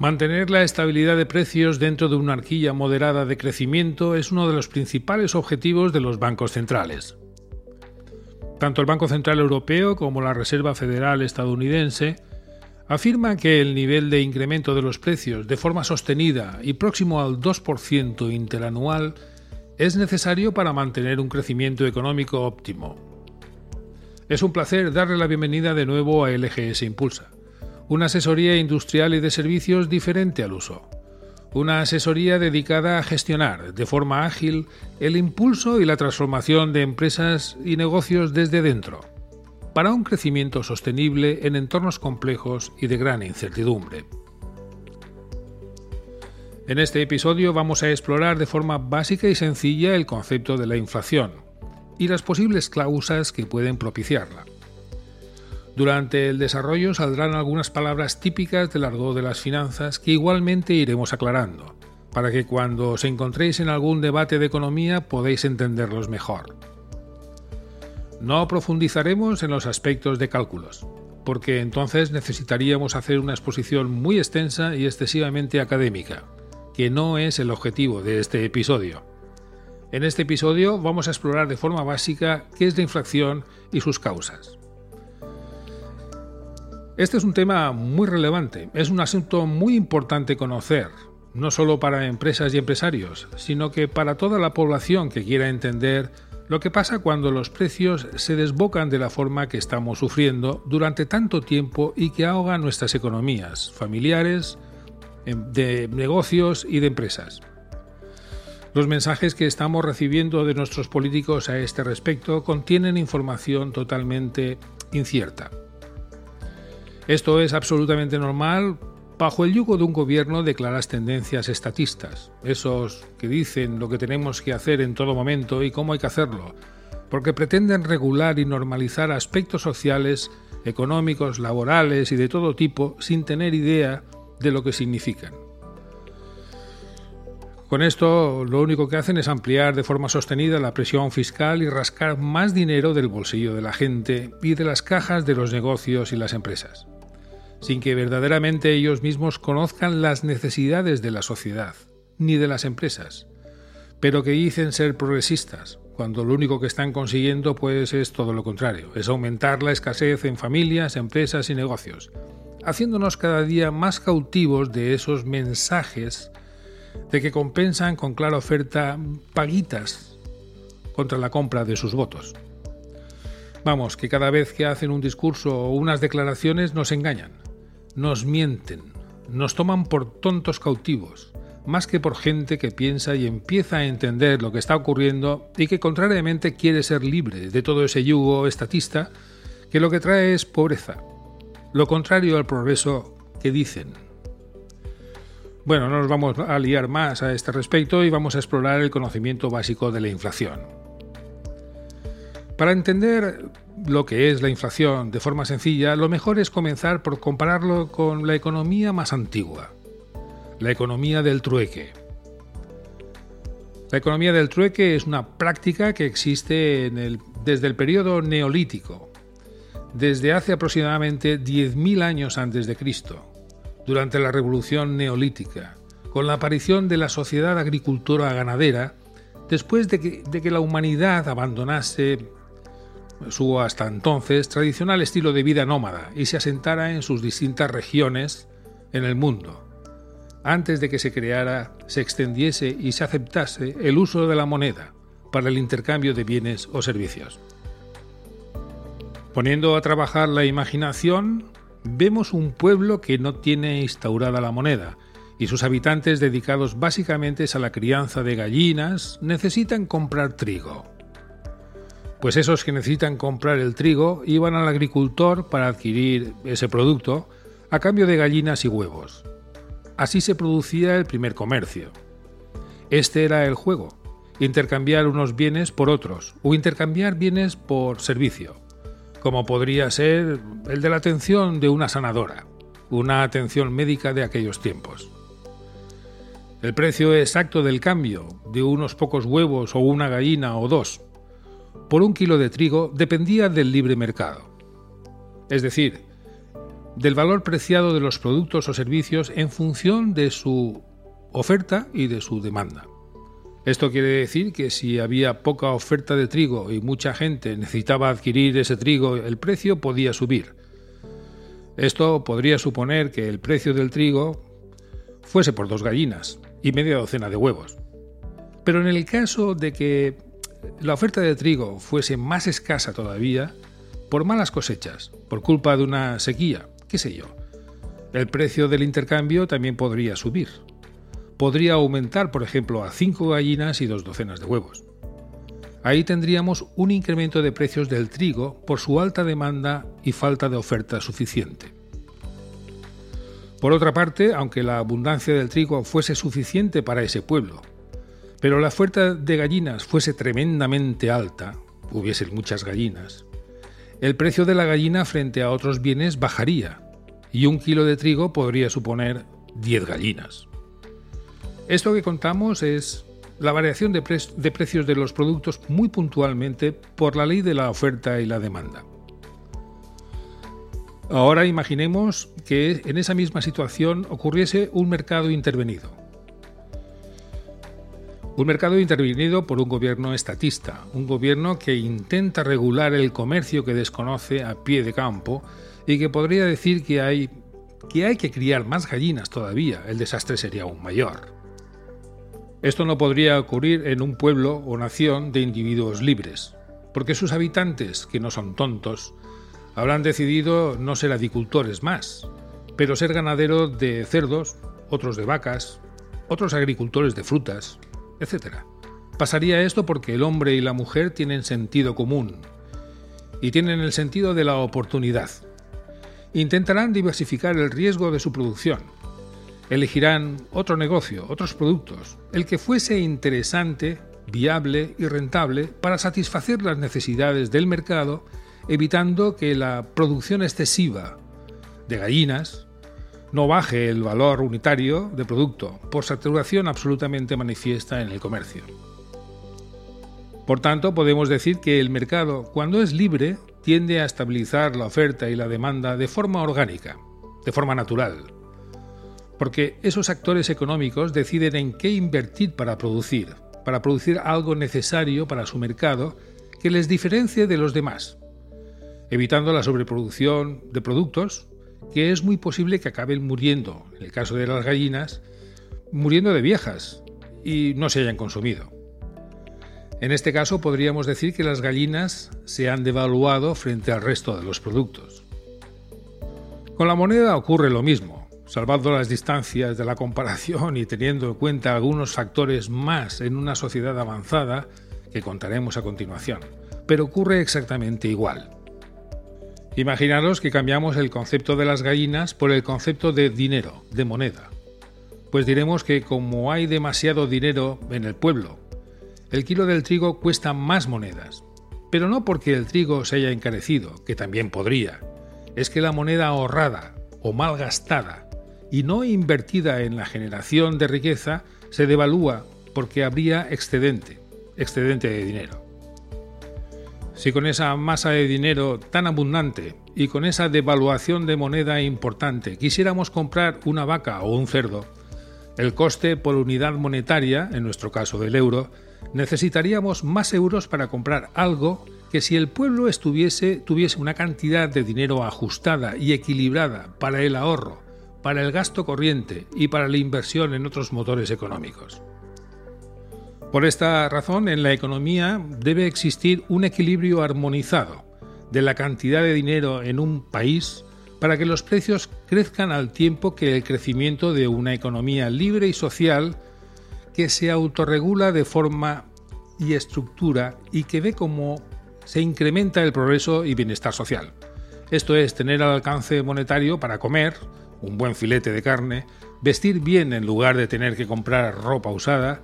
Mantener la estabilidad de precios dentro de una arquilla moderada de crecimiento es uno de los principales objetivos de los bancos centrales. Tanto el Banco Central Europeo como la Reserva Federal estadounidense afirman que el nivel de incremento de los precios de forma sostenida y próximo al 2% interanual es necesario para mantener un crecimiento económico óptimo. Es un placer darle la bienvenida de nuevo a LGS Impulsa una asesoría industrial y de servicios diferente al uso. Una asesoría dedicada a gestionar de forma ágil el impulso y la transformación de empresas y negocios desde dentro, para un crecimiento sostenible en entornos complejos y de gran incertidumbre. En este episodio vamos a explorar de forma básica y sencilla el concepto de la inflación y las posibles causas que pueden propiciarla. Durante el desarrollo saldrán algunas palabras típicas del argot de las finanzas que igualmente iremos aclarando, para que cuando os encontréis en algún debate de economía podáis entenderlos mejor. No profundizaremos en los aspectos de cálculos, porque entonces necesitaríamos hacer una exposición muy extensa y excesivamente académica, que no es el objetivo de este episodio. En este episodio vamos a explorar de forma básica qué es la inflación y sus causas. Este es un tema muy relevante, es un asunto muy importante conocer, no solo para empresas y empresarios, sino que para toda la población que quiera entender lo que pasa cuando los precios se desbocan de la forma que estamos sufriendo durante tanto tiempo y que ahoga nuestras economías familiares, em, de negocios y de empresas. Los mensajes que estamos recibiendo de nuestros políticos a este respecto contienen información totalmente incierta. Esto es absolutamente normal. Bajo el yugo de un gobierno de claras tendencias estatistas, esos que dicen lo que tenemos que hacer en todo momento y cómo hay que hacerlo, porque pretenden regular y normalizar aspectos sociales, económicos, laborales y de todo tipo sin tener idea de lo que significan. Con esto lo único que hacen es ampliar de forma sostenida la presión fiscal y rascar más dinero del bolsillo de la gente y de las cajas de los negocios y las empresas sin que verdaderamente ellos mismos conozcan las necesidades de la sociedad, ni de las empresas, pero que dicen ser progresistas, cuando lo único que están consiguiendo pues es todo lo contrario, es aumentar la escasez en familias, empresas y negocios, haciéndonos cada día más cautivos de esos mensajes de que compensan con clara oferta paguitas contra la compra de sus votos. Vamos, que cada vez que hacen un discurso o unas declaraciones nos engañan nos mienten, nos toman por tontos cautivos, más que por gente que piensa y empieza a entender lo que está ocurriendo y que contrariamente quiere ser libre de todo ese yugo estatista que lo que trae es pobreza, lo contrario al progreso que dicen. Bueno, no nos vamos a liar más a este respecto y vamos a explorar el conocimiento básico de la inflación. Para entender lo que es la inflación de forma sencilla, lo mejor es comenzar por compararlo con la economía más antigua, la economía del trueque. La economía del trueque es una práctica que existe desde el periodo neolítico, desde hace aproximadamente 10.000 años antes de Cristo, durante la revolución neolítica, con la aparición de la sociedad agricultora ganadera, después de que, de que la humanidad abandonase su hasta entonces tradicional estilo de vida nómada y se asentara en sus distintas regiones en el mundo, antes de que se creara, se extendiese y se aceptase el uso de la moneda para el intercambio de bienes o servicios. Poniendo a trabajar la imaginación, vemos un pueblo que no tiene instaurada la moneda, y sus habitantes dedicados básicamente a la crianza de gallinas necesitan comprar trigo pues esos que necesitan comprar el trigo iban al agricultor para adquirir ese producto a cambio de gallinas y huevos. Así se producía el primer comercio. Este era el juego, intercambiar unos bienes por otros o intercambiar bienes por servicio, como podría ser el de la atención de una sanadora, una atención médica de aquellos tiempos. El precio exacto del cambio de unos pocos huevos o una gallina o dos por un kilo de trigo dependía del libre mercado. Es decir, del valor preciado de los productos o servicios en función de su oferta y de su demanda. Esto quiere decir que si había poca oferta de trigo y mucha gente necesitaba adquirir ese trigo, el precio podía subir. Esto podría suponer que el precio del trigo fuese por dos gallinas y media docena de huevos. Pero en el caso de que la oferta de trigo fuese más escasa todavía, por malas cosechas, por culpa de una sequía, qué sé yo, el precio del intercambio también podría subir podría aumentar, por ejemplo, a 5 gallinas y dos docenas de huevos. Ahí tendríamos un incremento de precios del trigo por su alta demanda y falta de oferta suficiente. Por otra parte, aunque la abundancia del trigo fuese suficiente para ese pueblo, pero la oferta de gallinas fuese tremendamente alta, hubiese muchas gallinas, el precio de la gallina frente a otros bienes bajaría y un kilo de trigo podría suponer 10 gallinas. Esto que contamos es la variación de, precios de los productos muy puntualmente por la ley de la oferta y la demanda. Ahora imaginemos que en esa misma situación ocurriese un mercado intervenido. Un mercado intervenido por un gobierno estatista, un gobierno que intenta regular el comercio que desconoce a pie de campo y que podría decir que hay que, hay que criar más gallinas todavía, el desastre sería aún mayor. Esto no podría ocurrir en un pueblo o nación de individuos libres, porque sus habitantes, que no son tontos, habrán decidido no ser agricultores más, pero ser ganaderos de cerdos, otros de vacas, otros agricultores de frutas, etc. Pasaría esto porque el hombre y la mujer tienen sentido común y tienen el sentido de la oportunidad. Intentarán diversificar el riesgo de su producción, elegirán otro negocio, otros productos, el que fuese interesante, viable y rentable para satisfacer las necesidades del mercado, evitando que la producción excesiva de gallinas no baje el valor unitario de producto por saturación absolutamente manifiesta en el comercio. Por tanto, podemos decir que el mercado, cuando es libre, tiende a estabilizar la oferta y la demanda de forma orgánica, de forma natural, porque esos actores económicos deciden en qué invertir para producir, para producir algo necesario para su mercado que les diferencie de los demás, evitando la sobreproducción de productos que es muy posible que acaben muriendo, en el caso de las gallinas, muriendo de viejas y no se hayan consumido. En este caso podríamos decir que las gallinas se han devaluado frente al resto de los productos. Con la moneda ocurre lo mismo salvando las distancias de la comparación y teniendo en cuenta algunos factores más en una sociedad avanzada que contaremos a continuación. Pero ocurre exactamente igual. Imaginaros que cambiamos el concepto de las gallinas por el concepto de dinero, de moneda. Pues diremos que como hay demasiado dinero en el pueblo, el kilo del trigo cuesta más monedas. Pero no porque el trigo se haya encarecido, que también podría. Es que la moneda ahorrada o mal gastada y no invertida en la generación de riqueza se devalúa porque habría excedente, excedente de dinero. Si con esa masa de dinero tan abundante y con esa devaluación de moneda importante quisiéramos comprar una vaca o un cerdo, el coste por unidad monetaria, en nuestro caso del euro, necesitaríamos más euros para comprar algo que si el pueblo estuviese, tuviese una cantidad de dinero ajustada y equilibrada para el ahorro para el gasto corriente y para la inversión en otros motores económicos. Por esta razón, en la economía debe existir un equilibrio armonizado de la cantidad de dinero en un país para que los precios crezcan al tiempo que el crecimiento de una economía libre y social que se autorregula de forma y estructura y que ve cómo se incrementa el progreso y bienestar social. Esto es tener al alcance monetario para comer, un buen filete de carne, vestir bien en lugar de tener que comprar ropa usada,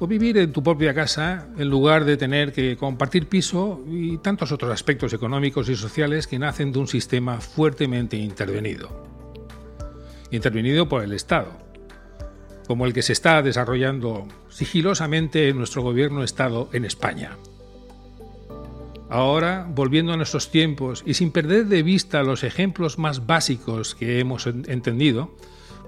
o vivir en tu propia casa en lugar de tener que compartir piso y tantos otros aspectos económicos y sociales que nacen de un sistema fuertemente intervenido. Intervenido por el Estado, como el que se está desarrollando sigilosamente en nuestro gobierno Estado en España. Ahora, volviendo a nuestros tiempos y sin perder de vista los ejemplos más básicos que hemos entendido,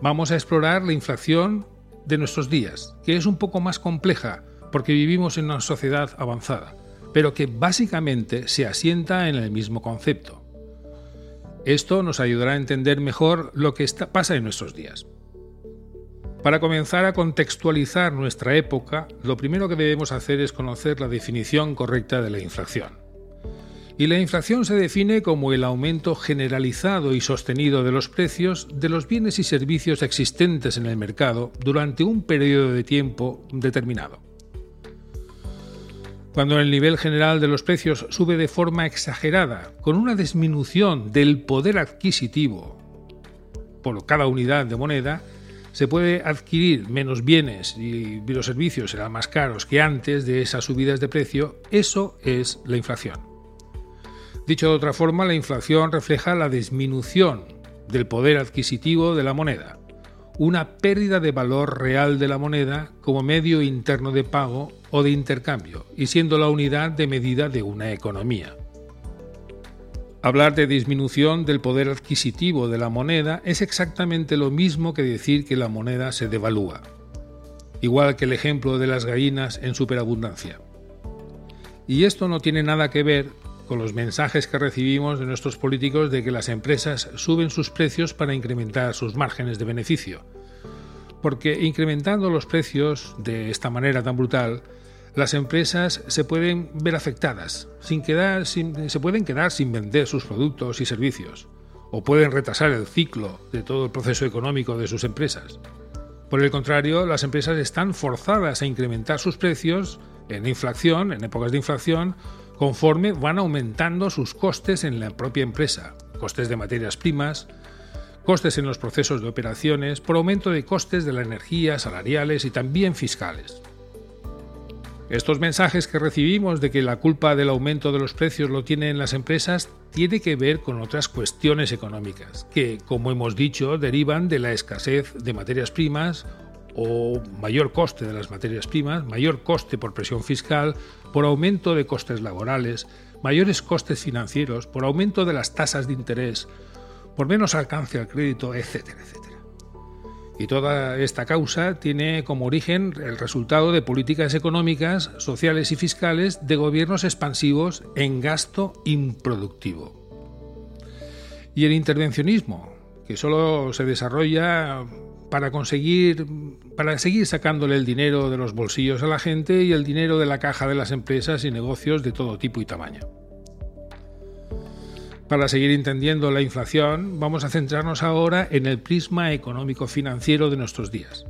vamos a explorar la inflación de nuestros días, que es un poco más compleja porque vivimos en una sociedad avanzada, pero que básicamente se asienta en el mismo concepto. Esto nos ayudará a entender mejor lo que pasa en nuestros días. Para comenzar a contextualizar nuestra época, lo primero que debemos hacer es conocer la definición correcta de la inflación. Y la inflación se define como el aumento generalizado y sostenido de los precios de los bienes y servicios existentes en el mercado durante un periodo de tiempo determinado. Cuando el nivel general de los precios sube de forma exagerada, con una disminución del poder adquisitivo por cada unidad de moneda, se puede adquirir menos bienes y los servicios serán más caros que antes de esas subidas de precio, eso es la inflación. Dicho de otra forma, la inflación refleja la disminución del poder adquisitivo de la moneda, una pérdida de valor real de la moneda como medio interno de pago o de intercambio, y siendo la unidad de medida de una economía. Hablar de disminución del poder adquisitivo de la moneda es exactamente lo mismo que decir que la moneda se devalúa, igual que el ejemplo de las gallinas en superabundancia. Y esto no tiene nada que ver con los mensajes que recibimos de nuestros políticos de que las empresas suben sus precios para incrementar sus márgenes de beneficio. Porque incrementando los precios de esta manera tan brutal, las empresas se pueden ver afectadas, sin quedar, se pueden quedar sin vender sus productos y servicios, o pueden retrasar el ciclo de todo el proceso económico de sus empresas. Por el contrario, las empresas están forzadas a incrementar sus precios en inflación, en épocas de inflación, conforme van aumentando sus costes en la propia empresa, costes de materias primas, costes en los procesos de operaciones, por aumento de costes de la energía, salariales y también fiscales. Estos mensajes que recibimos de que la culpa del aumento de los precios lo tienen las empresas tiene que ver con otras cuestiones económicas, que, como hemos dicho, derivan de la escasez de materias primas o mayor coste de las materias primas, mayor coste por presión fiscal, por aumento de costes laborales, mayores costes financieros, por aumento de las tasas de interés, por menos alcance al crédito, etcétera, etcétera. Y toda esta causa tiene como origen el resultado de políticas económicas, sociales y fiscales de gobiernos expansivos en gasto improductivo. Y el intervencionismo, que solo se desarrolla para conseguir para seguir sacándole el dinero de los bolsillos a la gente y el dinero de la caja de las empresas y negocios de todo tipo y tamaño. Para seguir entendiendo la inflación, vamos a centrarnos ahora en el prisma económico-financiero de nuestros días.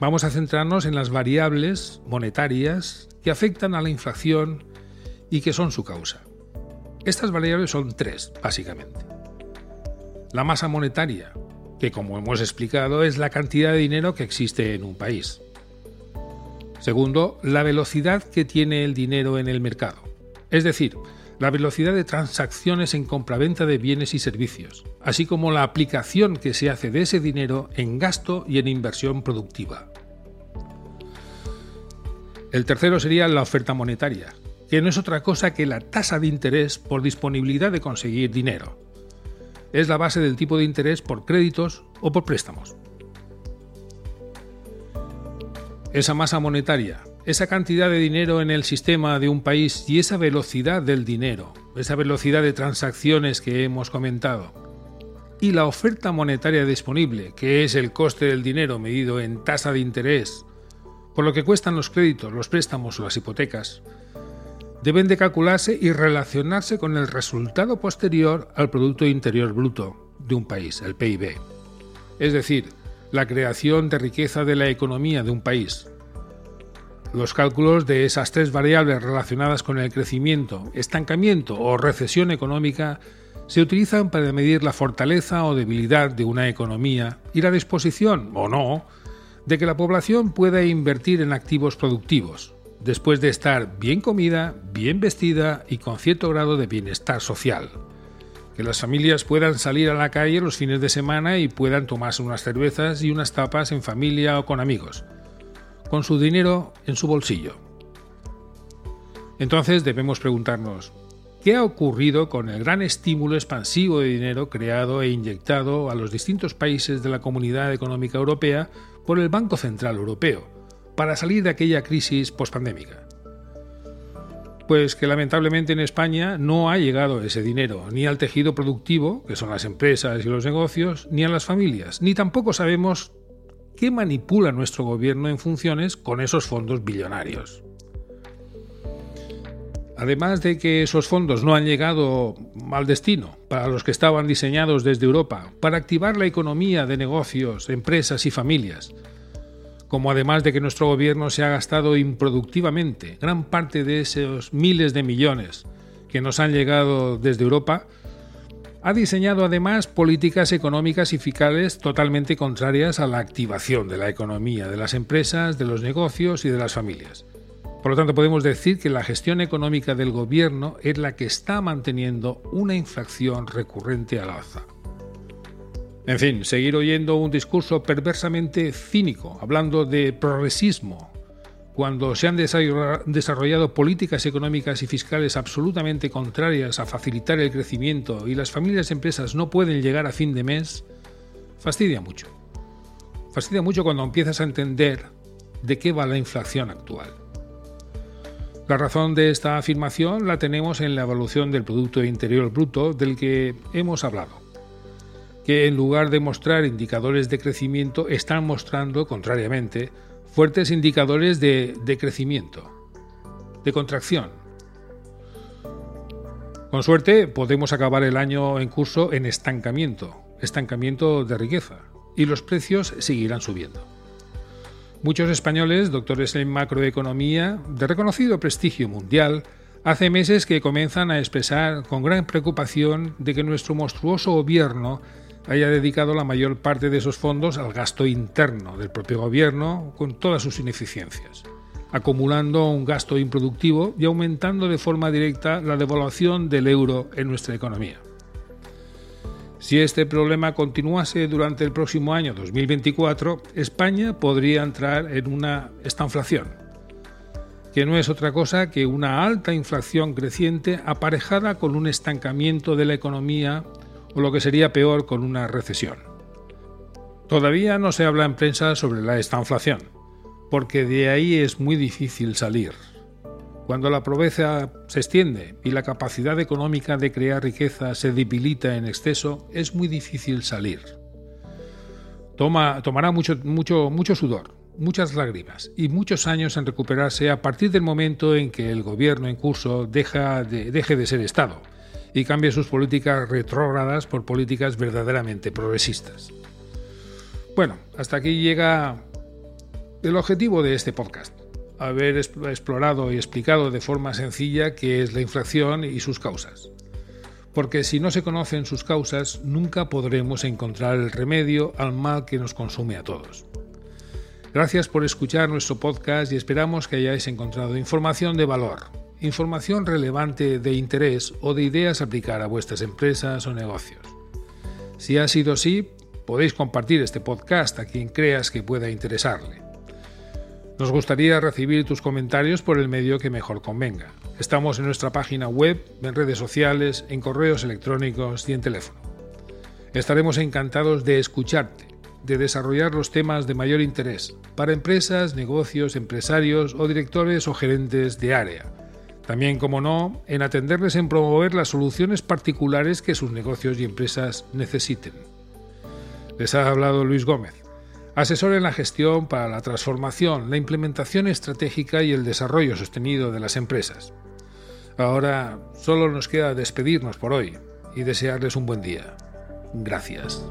Vamos a centrarnos en las variables monetarias que afectan a la inflación y que son su causa. Estas variables son tres, básicamente. La masa monetaria, que como hemos explicado es la cantidad de dinero que existe en un país. Segundo, la velocidad que tiene el dinero en el mercado, es decir, la velocidad de transacciones en compraventa de bienes y servicios, así como la aplicación que se hace de ese dinero en gasto y en inversión productiva. El tercero sería la oferta monetaria, que no es otra cosa que la tasa de interés por disponibilidad de conseguir dinero, es la base del tipo de interés por créditos o por préstamos. Esa masa monetaria, esa cantidad de dinero en el sistema de un país y esa velocidad del dinero, esa velocidad de transacciones que hemos comentado, y la oferta monetaria disponible, que es el coste del dinero medido en tasa de interés, por lo que cuestan los créditos, los préstamos o las hipotecas, deben de calcularse y relacionarse con el resultado posterior al Producto Interior Bruto de un país, el PIB. Es decir, la creación de riqueza de la economía de un país. Los cálculos de esas tres variables relacionadas con el crecimiento, estancamiento o recesión económica se utilizan para medir la fortaleza o debilidad de una economía y la disposición, o no, de que la población pueda invertir en activos productivos, después de estar bien comida, bien vestida y con cierto grado de bienestar social. Que las familias puedan salir a la calle los fines de semana y puedan tomarse unas cervezas y unas tapas en familia o con amigos, con su dinero en su bolsillo. Entonces debemos preguntarnos, ¿qué ha ocurrido con el gran estímulo expansivo de dinero creado e inyectado a los distintos países de la Comunidad Económica Europea por el Banco Central Europeo para salir de aquella crisis pospandémica? Pues que lamentablemente en España no ha llegado ese dinero ni al tejido productivo, que son las empresas y los negocios, ni a las familias, ni tampoco sabemos qué manipula nuestro gobierno en funciones con esos fondos billonarios. Además de que esos fondos no han llegado al destino para los que estaban diseñados desde Europa para activar la economía de negocios, empresas y familias, como además de que nuestro gobierno se ha gastado improductivamente gran parte de esos miles de millones que nos han llegado desde Europa, ha diseñado además políticas económicas y fiscales totalmente contrarias a la activación de la economía, de las empresas, de los negocios y de las familias. Por lo tanto, podemos decir que la gestión económica del gobierno es la que está manteniendo una inflación recurrente al alza. En fin, seguir oyendo un discurso perversamente cínico, hablando de progresismo, cuando se han desarrollado políticas económicas y fiscales absolutamente contrarias a facilitar el crecimiento y las familias y empresas no pueden llegar a fin de mes, fastidia mucho. Fastidia mucho cuando empiezas a entender de qué va la inflación actual. La razón de esta afirmación la tenemos en la evolución del Producto Interior Bruto del que hemos hablado que en lugar de mostrar indicadores de crecimiento están mostrando, contrariamente, fuertes indicadores de, crecimiento, de contracción. Con suerte podemos acabar el año en curso en estancamiento, estancamiento de riqueza, y los precios seguirán subiendo. Muchos españoles, doctores en macroeconomía, de reconocido prestigio mundial, hace meses que comienzan a expresar con gran preocupación de que nuestro monstruoso gobierno haya dedicado la mayor parte de esos fondos al gasto interno del propio gobierno con todas sus ineficiencias, acumulando un gasto improductivo y aumentando de forma directa la devaluación del euro en nuestra economía. Si este problema continuase durante el próximo año 2024, España podría entrar en una estanflación, que no es otra cosa que una alta inflación creciente aparejada con un estancamiento de la economía o lo que sería peor con una recesión. Todavía no se habla en prensa sobre la estanflación, porque de ahí es muy difícil salir. Cuando la pobreza se extiende y la capacidad económica de crear riqueza se debilita en exceso, es muy difícil salir. Toma, tomará mucho, mucho, mucho sudor, muchas lágrimas y muchos años en recuperarse a partir del momento en que el gobierno en curso deja deje de ser Estado y cambie sus políticas retrógradas por políticas verdaderamente progresistas. Bueno, hasta aquí llega el objetivo de este podcast, haber explorado y explicado de forma sencilla qué es la inflación y sus causas. Porque si no se conocen sus causas, nunca podremos encontrar el remedio al mal que nos consume a todos. Gracias por escuchar nuestro podcast y esperamos que hayáis encontrado información de valor información relevante de interés o de ideas a aplicar a vuestras empresas o negocios. Si ha sido así, podéis compartir este podcast a quien creas que pueda interesarle. Nos gustaría recibir tus comentarios por el medio que mejor convenga. Estamos en nuestra página web, en redes sociales, en correos electrónicos y en teléfono. Estaremos encantados de escucharte, de desarrollar los temas de mayor interés para empresas, negocios, empresarios o directores o gerentes de área también, como no, en atenderles en promover las soluciones particulares que sus negocios y empresas necesiten. Les ha hablado Luis Gómez, asesor en la gestión para la transformación, la implementación estratégica y el desarrollo sostenido de las empresas. Ahora solo nos queda despedirnos por hoy y desearles un buen día. Gracias.